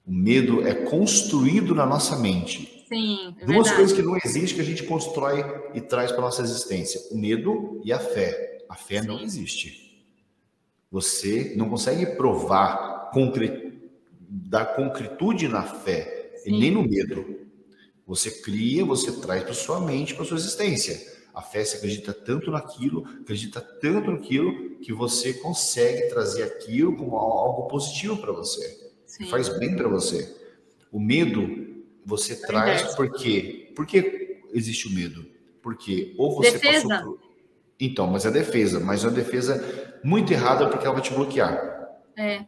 O medo é construído na nossa mente. Sim, Duas verdade. coisas que não existem que a gente constrói e traz para nossa existência: o medo e a fé. A fé Sim. não existe. Você não consegue provar concretamente da concretude na fé Sim. e nem no medo. Você cria, você traz para sua mente, para sua existência. A fé se acredita tanto naquilo, acredita tanto naquilo que você consegue trazer aquilo como algo positivo para você. Sim. Que faz bem para você. O medo você é traz porque por que existe o medo? Porque ou você defesa. passou por... Então, mas é defesa, mas é uma defesa muito errada porque ela vai te bloquear. É.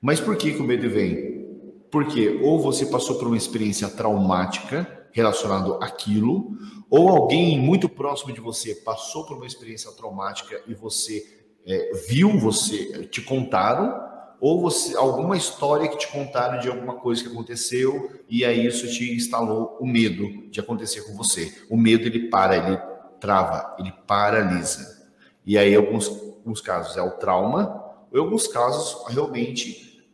Mas por que, que o medo vem? Porque ou você passou por uma experiência traumática relacionado àquilo, ou alguém muito próximo de você passou por uma experiência traumática e você é, viu, você te contaram, ou você alguma história que te contaram de alguma coisa que aconteceu e aí isso te instalou o medo de acontecer com você. O medo ele para, ele trava, ele paralisa. E aí alguns, alguns casos é o trauma, ou em alguns casos realmente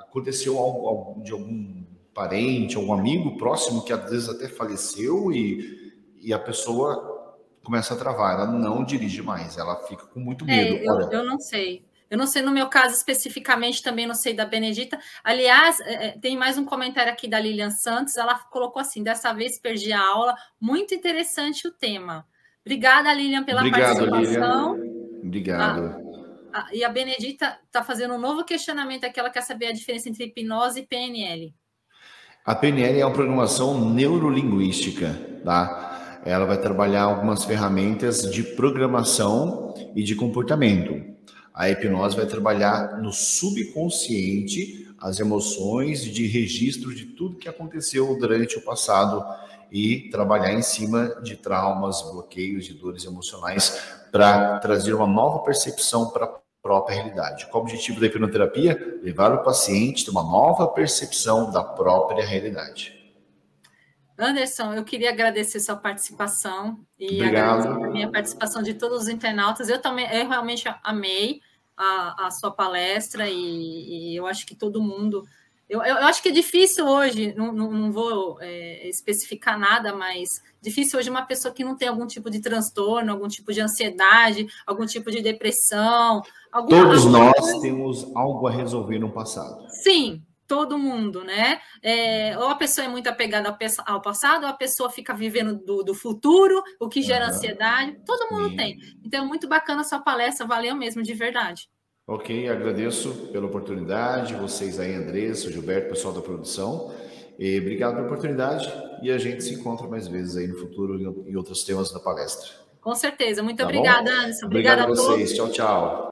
aconteceu algo, de algum parente, algum amigo próximo que às vezes até faleceu e, e a pessoa começa a travar, ela não dirige mais, ela fica com muito é, medo. É, eu, eu não sei. Eu não sei no meu caso especificamente, também não sei da Benedita. Aliás, é, é, tem mais um comentário aqui da Lilian Santos. Ela colocou assim: dessa vez perdi a aula. Muito interessante o tema. Obrigada, Lilian, pela Obrigado, participação. Lilian. Obrigado. Ah, e a Benedita está fazendo um novo questionamento aqui, ela quer saber a diferença entre hipnose e PNL. A PNL é uma programação neurolinguística, tá? Ela vai trabalhar algumas ferramentas de programação e de comportamento. A hipnose vai trabalhar no subconsciente as emoções de registro de tudo que aconteceu durante o passado e trabalhar em cima de traumas, bloqueios e dores emocionais para trazer uma nova percepção para a própria realidade. Qual o objetivo da hipnoterapia? Levar o paciente a ter uma nova percepção da própria realidade. Anderson, eu queria agradecer sua participação e Obrigado. agradecer a minha participação de todos os internautas. Eu também, eu realmente amei a, a sua palestra e, e eu acho que todo mundo eu, eu, acho que é difícil hoje, não, não, não vou é, especificar nada, mas difícil hoje uma pessoa que não tem algum tipo de transtorno, algum tipo de ansiedade, algum tipo de depressão. Todos nós temos algo a resolver no passado. Sim, todo mundo, né? É, ou a pessoa é muito apegada ao passado, ou a pessoa fica vivendo do, do futuro, o que gera uhum. ansiedade. Todo mundo Sim. tem. Então, é muito bacana a sua palestra, valeu mesmo, de verdade. Ok, agradeço pela oportunidade, vocês aí, Andressa, Gilberto, pessoal da produção. E obrigado pela oportunidade e a gente se encontra mais vezes aí no futuro em outros temas da palestra. Com certeza. Muito tá obrigada, Anderson. Obrigada Obrigado a vocês. Tchau, tchau.